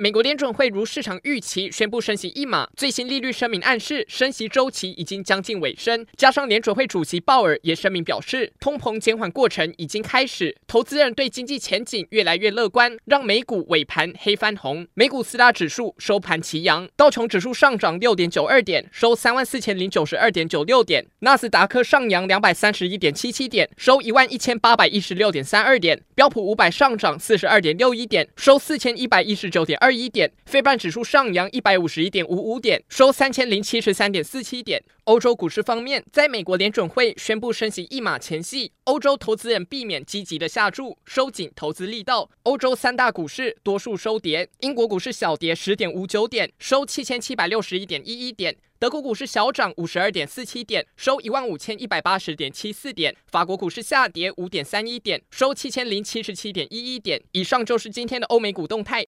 美国联准会如市场预期宣布升息一码，最新利率声明暗示升息周期已经将近尾声。加上联准会主席鲍尔也声明表示，通膨减缓过程已经开始，投资人对经济前景越来越乐观，让美股尾盘黑翻红。美股四大指数收盘齐扬，道琼指数上涨六点九二点，收三万四千零九十二点九六点；纳斯达克上扬两百三十一点七七点，收一万一千八百一十六点三二点；标普五百上涨四十二点六一点，收四千一百一十九点二。二一点，非半指数上扬一百五十一点五五点，收三千零七十三点四七点。欧洲股市方面，在美国联准会宣布升息一码前夕，欧洲投资人避免积极的下注，收紧投资力道。欧洲三大股市多数收跌，英国股市小跌十点五九点，收七千七百六十一点一一点。德国股市小涨五十二点四七点，收一万五千一百八十点七四点。法国股市下跌五点三一点，收七千零七十七点一一点。以上就是今天的欧美股动态。